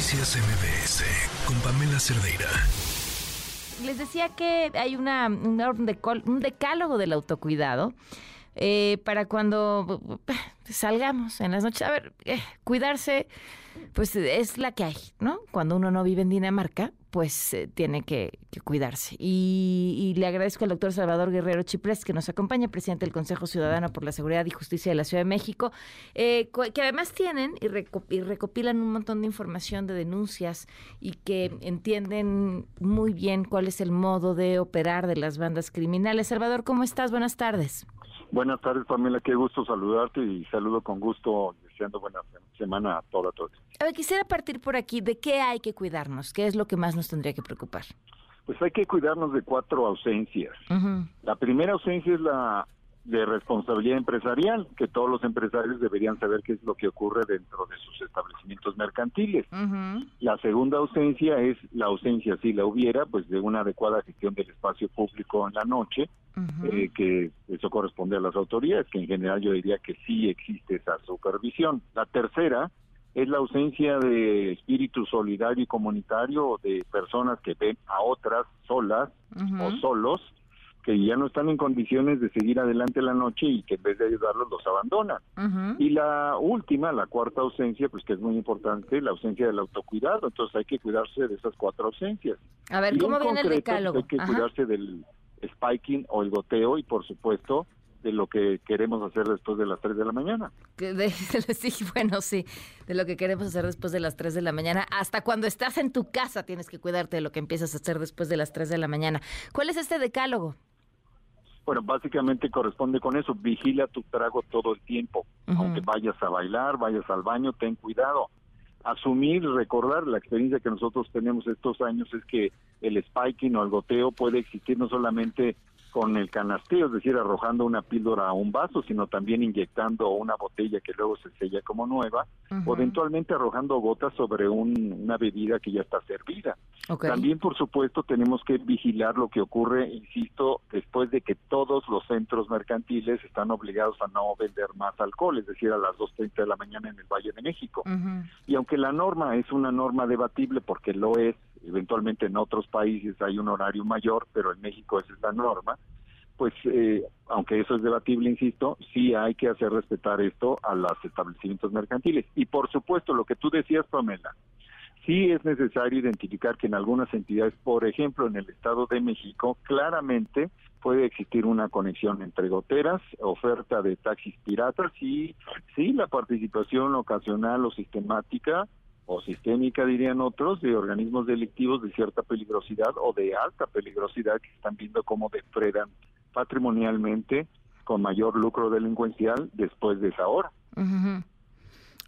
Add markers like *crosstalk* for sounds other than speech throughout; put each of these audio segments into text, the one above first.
Noticias MBS con Pamela Cerdeira. Les decía que hay una, un decálogo del autocuidado eh, para cuando salgamos en las noches. A ver, eh, cuidarse, pues es la que hay, ¿no? Cuando uno no vive en Dinamarca, pues eh, tiene que, cuidarse. Y, le agradezco al doctor Salvador Guerrero Chiprés, que nos acompaña, presidente del Consejo Ciudadano por la Seguridad y Justicia de la Ciudad de México, eh, que además tienen y, recopilan un montón de información de denuncias y que entienden muy bien cuál es el modo de operar de las bandas criminales. Salvador, ¿cómo estás? Buenas tardes. Buenas tardes, Pamela. Qué gusto saludarte y saludo con gusto, deseando buena semana a todos. A ver, quisiera partir por aquí. ¿De qué hay que cuidarnos? ¿Qué es lo que más nos tendría que preocupar? Pues hay que cuidarnos de cuatro ausencias. La primera ausencia es la de responsabilidad empresarial, que todos los empresarios deberían saber qué es lo que ocurre dentro de sus establecimientos mercantiles. La segunda ausencia es la ausencia, si la hubiera, pues de una adecuada gestión del espacio público en la noche, eh, que eso corresponde a las autoridades, que en general yo diría que sí existe esa supervisión. La tercera es la ausencia de espíritu solidario y comunitario de personas que ven a otras solas o solos que ya no están en condiciones de seguir adelante la noche y que en vez de ayudarlos los abandonan. Y la última, la cuarta ausencia, pues que es muy importante, la ausencia del autocuidado. Entonces hay que cuidarse de esas cuatro ausencias. A ver, ¿cómo viene el decálogo? Hay que cuidarse del spiking o el goteo y por supuesto de lo que queremos hacer después de las 3 de la mañana. *laughs* sí, bueno, sí, de lo que queremos hacer después de las 3 de la mañana. Hasta cuando estás en tu casa tienes que cuidarte de lo que empiezas a hacer después de las 3 de la mañana. ¿Cuál es este decálogo? Bueno, básicamente corresponde con eso, vigila tu trago todo el tiempo, aunque vayas a bailar, vayas al baño, ten cuidado. Asumir, recordar la experiencia que nosotros tenemos estos años es que el spiking o el goteo puede existir no solamente con el canasteo, es decir, arrojando una píldora a un vaso, sino también inyectando una botella que luego se sella como nueva, o eventualmente arrojando gotas sobre una bebida que ya está servida. También, por supuesto, tenemos que vigilar lo que ocurre, insisto, después de que todos los centros mercantiles están obligados a no vender más alcohol, es decir, a las 2.30 de la mañana en el Valle de México. Y aunque la norma es una norma debatible, porque lo es, eventualmente en otros países hay un horario mayor, pero en México esa es la norma, pues eh, aunque eso es debatible, insisto, sí hay que hacer respetar esto a los establecimientos mercantiles. Y por supuesto, lo que tú decías, Pamela, sí es necesario identificar que en algunas entidades, por ejemplo en el Estado de México, claramente puede existir una conexión entre goteras, oferta de taxis piratas y sí la participación ocasional o sistemática o sistémica, dirían otros, de organismos delictivos de cierta peligrosidad o de alta peligrosidad que están viendo cómo depredan patrimonialmente con mayor lucro delincuencial después de esa hora.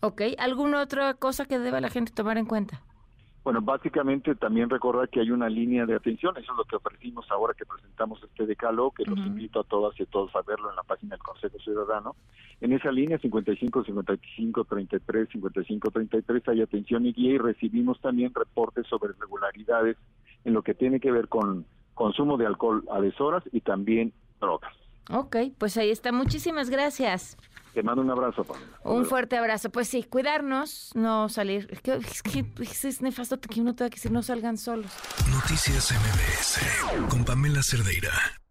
Ok, ¿alguna otra cosa que deba la gente tomar en cuenta? Bueno, básicamente también recordar que hay una línea de atención, eso es lo que ofrecimos ahora que presentamos este decálogo, que los invito a todas y a todos a verlo en la página del Consejo Ciudadano. En esa línea 55 55 33 55 33 hay atención y guía y recibimos también reportes sobre irregularidades en lo que tiene que ver con consumo de alcohol a deshoras y también drogas. Ok, pues ahí está. Muchísimas gracias. Te mando un abrazo, Un fuerte abrazo. Pues sí, cuidarnos, no salir. Es que es, que, es nefasto que uno tenga que decir no salgan solos. Noticias MBS con Pamela Cerdeira.